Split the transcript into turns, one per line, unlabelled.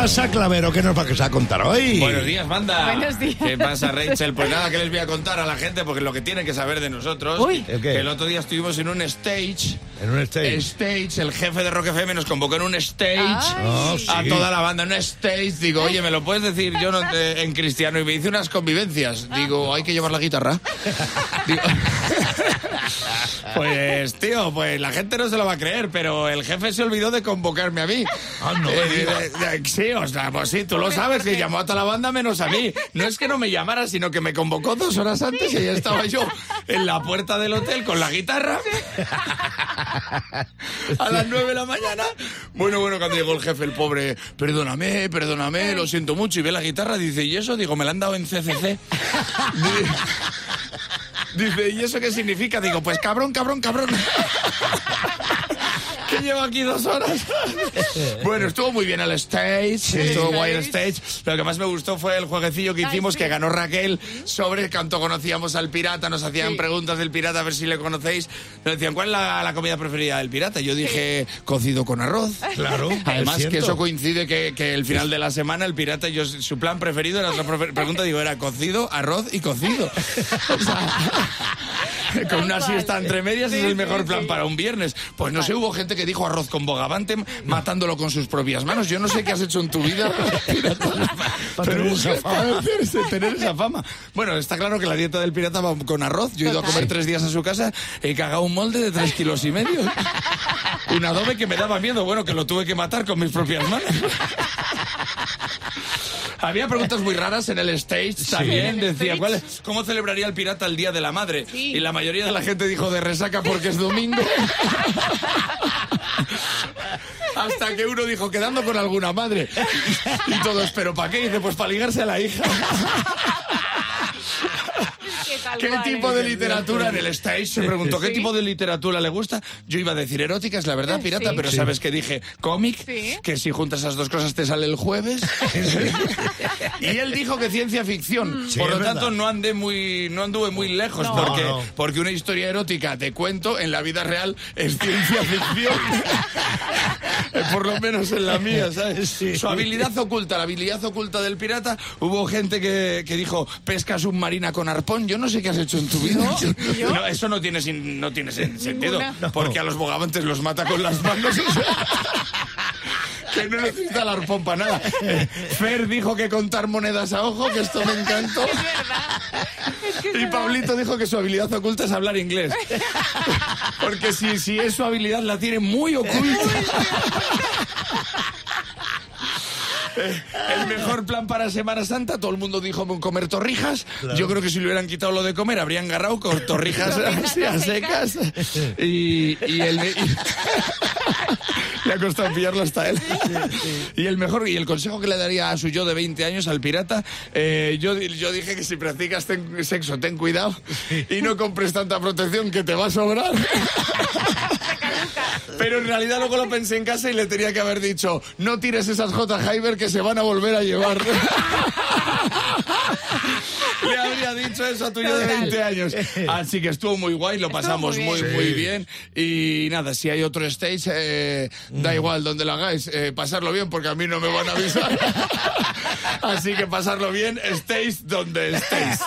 pasa, Clavero? ¿Qué nos vas a contar hoy?
Buenos días, banda.
Buenos días.
¿Qué pasa, Rachel? Pues nada, ¿qué les voy a contar a la gente? Porque lo que tienen que saber de nosotros.
Uy.
¿El qué?
Que el otro día estuvimos en un stage.
En un stage.
Stage, el jefe de Rock FM nos convocó en un stage.
Ay.
Oh, sí.
A toda la banda, en un stage. Digo, oye, ¿me lo puedes decir yo no te- en cristiano? Y me hice unas convivencias. Digo, hay que llevar la guitarra. Digo, pues, tío, pues la gente no se lo va a creer, pero el jefe se olvidó de convocarme a mí.
Ah, no me
Eh, eh, eh, sí, o sea, pues sí, tú lo sabes, que llamó a toda la banda menos a mí. No es que no me llamara, sino que me convocó dos horas antes y ya estaba yo en la puerta del hotel con la guitarra. A las nueve de la mañana. Bueno, bueno, cuando llegó el jefe, el pobre, perdóname, perdóname, lo siento mucho. Y ve la guitarra, dice, ¿y eso? Digo, me la han dado en CCC. Dice, ¿y eso qué significa? Digo, pues cabrón, cabrón, cabrón. que llevo aquí dos horas. bueno, estuvo muy bien el stage, estuvo guay el stage. Lo que más me gustó fue el jueguecillo que
Ay,
hicimos,
sí.
que ganó Raquel, sobre cuánto conocíamos al pirata. Nos hacían
Sí.
preguntas del pirata, a ver si le conocéis. Nos decían, ¿cuál es la, la comida preferida del pirata? Yo dije, cocido con arroz.
Claro.
Además que eso coincide que, que el final de la semana el pirata, yo su plan preferido era otra pregunta, digo, era cocido, arroz y cocido. O sea, con una siesta entre medias es
Sí,
el mejor
sí,
plan
sí.
para un viernes. Pues no sé, hubo gente que dijo arroz con bogavante matándolo con sus propias manos. Yo no sé qué has hecho en tu vida
Para tener esa fama.
tener esa fama. Bueno, está claro que la dieta del pirata va con arroz. Yo he ido a comer tres días a su casa, he cagado un molde de tres kilos y medio. Un adobe que me daba miedo, bueno, que lo tuve que matar con mis propias manos. Había preguntas muy raras en el stage también.
En el
Decía,
stage.
¿cuál es- ¿cómo celebraría el pirata el Día de la Madre?
Sí.
Y la mayoría de la gente dijo de resaca porque es domingo. Hasta que uno dijo, quedando con alguna madre. Y todos, ¿pero para qué? Dice, pues para ligarse a la hija.
¿Qué, tal
¿Qué
cual,
tipo de literatura en el stage? Se preguntó, ¿qué tipo de literatura le gusta? Yo iba a decir erótica, es la verdad, pirata, pero. ¿sabes qué dije? Cómic, que si juntas esas dos cosas te sale el jueves. y él dijo que ciencia ficción.
Sí,
Por lo tanto, no andé muy, no anduve muy lejos,
No.
porque una historia erótica, te cuento, en la vida real es ciencia ficción. Por lo menos en la mía, ¿sabes?
Sí.
Su habilidad oculta, la habilidad oculta del pirata, hubo gente que, que dijo, pesca submarina con arpón, yo no sé qué has hecho en tu vida.
¿Yo?
No, eso no tiene, sin- no tiene sen- sentido,
Ninguna.
porque a los bogavantes los mata con las manos. que no necesita el arpón para nada. Fer dijo que contar monedas a ojo, que esto me encantó.
Es verdad. Es que es
Y
verdad.
Pablito dijo que su habilidad oculta es hablar inglés. Porque si, si es su habilidad, la tiene muy oculta. Eh, El mejor plan para Semana Santa, todo el mundo dijo comer torrijas. Yo creo que si le hubieran quitado lo de comer, habrían agarrado con torrijas así a secas. Y, y el. y- Le ha costado pillarlo hasta él. Y el mejor, y el consejo que le daría a su yo de 20 años, al pirata, eh, yo, yo dije que si practicas ten- sexo, ten cuidado y no compres tanta protección que te va a sobrar. Pero en realidad luego lo pensé en casa y le tenía que haber dicho, no tires esas J. Hyber que se van a volver a llevar. Le habría dicho eso a tu yo de 20 años. Así que estuvo muy guay, lo pasamos
muy
muy,
bien.
muy bien. Y nada, si hay otro stage, eh, da igual donde lo hagáis, eh, pasarlo bien porque a mí no me van a avisar. Así que pasarlo bien, estéis donde estéis.